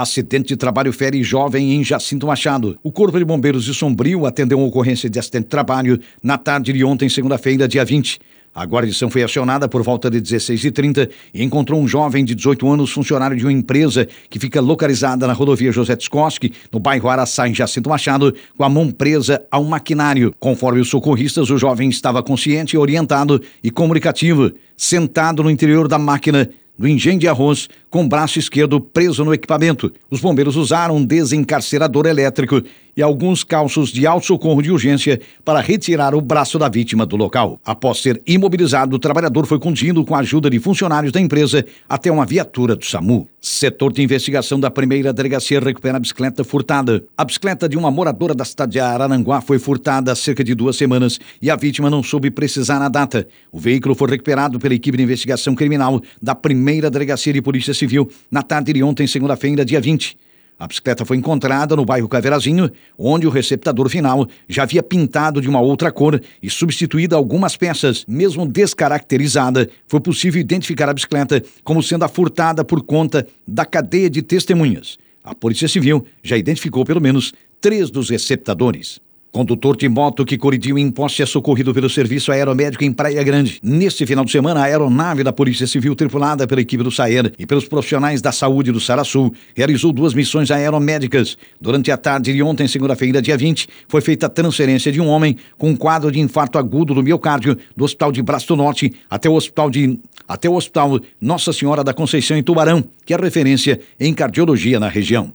Acidente de trabalho fere jovem em Jacinto Machado. O Corpo de Bombeiros de Sombrio atendeu uma ocorrência de acidente de trabalho na tarde de ontem, segunda-feira, dia 20. A guarnição foi acionada por volta de 16h30 e encontrou um jovem de 18 anos, funcionário de uma empresa que fica localizada na rodovia José Tskoski, no bairro Araçá, em Jacinto Machado, com a mão presa a um maquinário. Conforme os socorristas, o jovem estava consciente, orientado e comunicativo, sentado no interior da máquina do engenho de arroz com o braço esquerdo preso no equipamento. Os bombeiros usaram um desencarcerador elétrico e alguns calços de alto socorro de urgência para retirar o braço da vítima do local. Após ser imobilizado, o trabalhador foi conduzido com a ajuda de funcionários da empresa até uma viatura do SAMU. Setor de investigação da primeira delegacia recupera a bicicleta furtada. A bicicleta de uma moradora da cidade de Araranguá foi furtada há cerca de duas semanas e a vítima não soube precisar a data. O veículo foi recuperado pela equipe de investigação criminal da primeira delegacia de polícia civil na tarde de ontem, segunda-feira, dia 20. A bicicleta foi encontrada no bairro Caveirazinho, onde o receptador final já havia pintado de uma outra cor e substituído algumas peças. Mesmo descaracterizada, foi possível identificar a bicicleta como sendo a furtada por conta da cadeia de testemunhas. A Polícia Civil já identificou pelo menos três dos receptadores. Condutor de moto que colidiu em poste é socorrido pelo Serviço Aeromédico em Praia Grande. Neste final de semana, a aeronave da Polícia Civil, tripulada pela equipe do SAER e pelos profissionais da saúde do Sarasul, realizou duas missões aeromédicas. Durante a tarde de ontem, segunda-feira, dia 20, foi feita a transferência de um homem com um quadro de infarto agudo do miocárdio do Hospital de Braço do Norte até o Hospital de até o Hospital Nossa Senhora da Conceição em Tubarão, que é referência em cardiologia na região.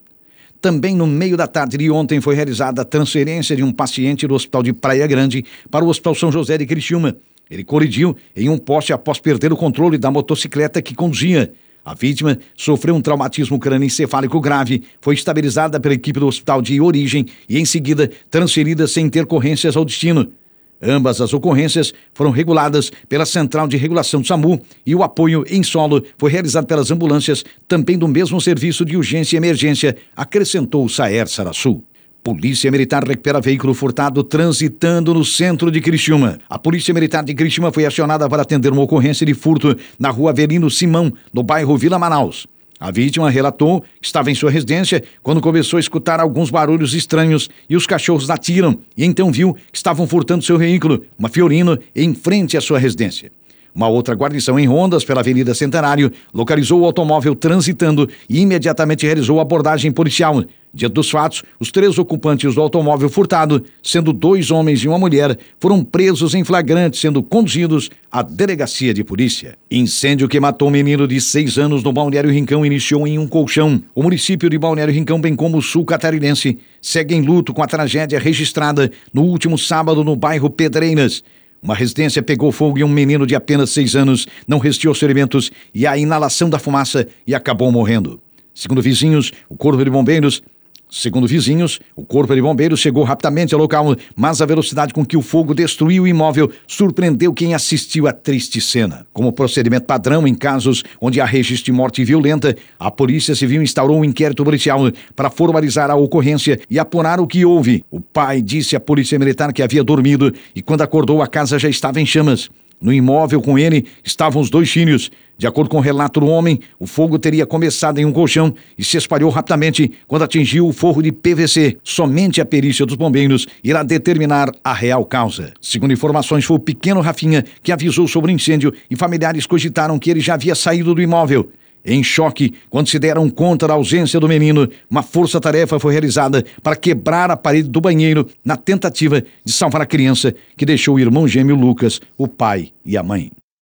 Também no meio da tarde de ontem foi realizada a transferência de um paciente do Hospital de Praia Grande para o Hospital São José de Criciúma. Ele colidiu em um poste após perder o controle da motocicleta que conduzia. A vítima sofreu um traumatismo crânioencefálico grave, foi estabilizada pela equipe do hospital de origem e, em seguida, transferida sem intercorrências ao destino. Ambas as ocorrências foram reguladas pela Central de Regulação SAMU e o apoio em solo foi realizado pelas ambulâncias, também do mesmo serviço de urgência e emergência, acrescentou Saer Sarasul. Polícia Militar recupera veículo furtado transitando no centro de Criciúma. A Polícia Militar de Criciúma foi acionada para atender uma ocorrência de furto na rua Avelino Simão, no bairro Vila Manaus. A vítima relatou que estava em sua residência quando começou a escutar alguns barulhos estranhos e os cachorros latiram e então viu que estavam furtando seu veículo, uma Fiorino, em frente à sua residência. Uma outra guarnição em rondas pela Avenida Centenário localizou o automóvel transitando e imediatamente realizou abordagem policial. Dia dos fatos, os três ocupantes do automóvel furtado, sendo dois homens e uma mulher, foram presos em flagrante, sendo conduzidos à delegacia de polícia. Incêndio que matou um menino de seis anos no Balneário Rincão iniciou em um colchão. O município de Balneário Rincão, bem como o sul catarinense, segue em luto com a tragédia registrada no último sábado no bairro Pedreiras. Uma residência pegou fogo e um menino de apenas seis anos não resistiu aos ferimentos e à inalação da fumaça e acabou morrendo. Segundo vizinhos, o Corpo de Bombeiros Segundo vizinhos, o corpo de bombeiros chegou rapidamente ao local, mas a velocidade com que o fogo destruiu o imóvel surpreendeu quem assistiu à triste cena. Como procedimento padrão em casos onde há registro de morte violenta, a Polícia Civil instaurou um inquérito policial para formalizar a ocorrência e apurar o que houve. O pai disse à Polícia Militar que havia dormido e quando acordou a casa já estava em chamas. No imóvel com ele estavam os dois filhos. De acordo com o relato do homem, o fogo teria começado em um colchão e se espalhou rapidamente quando atingiu o forro de PVC. Somente a perícia dos bombeiros irá determinar a real causa. Segundo informações, foi o pequeno Rafinha que avisou sobre o incêndio e familiares cogitaram que ele já havia saído do imóvel. Em choque, quando se deram conta da ausência do menino, uma força-tarefa foi realizada para quebrar a parede do banheiro na tentativa de salvar a criança que deixou o irmão gêmeo Lucas, o pai e a mãe.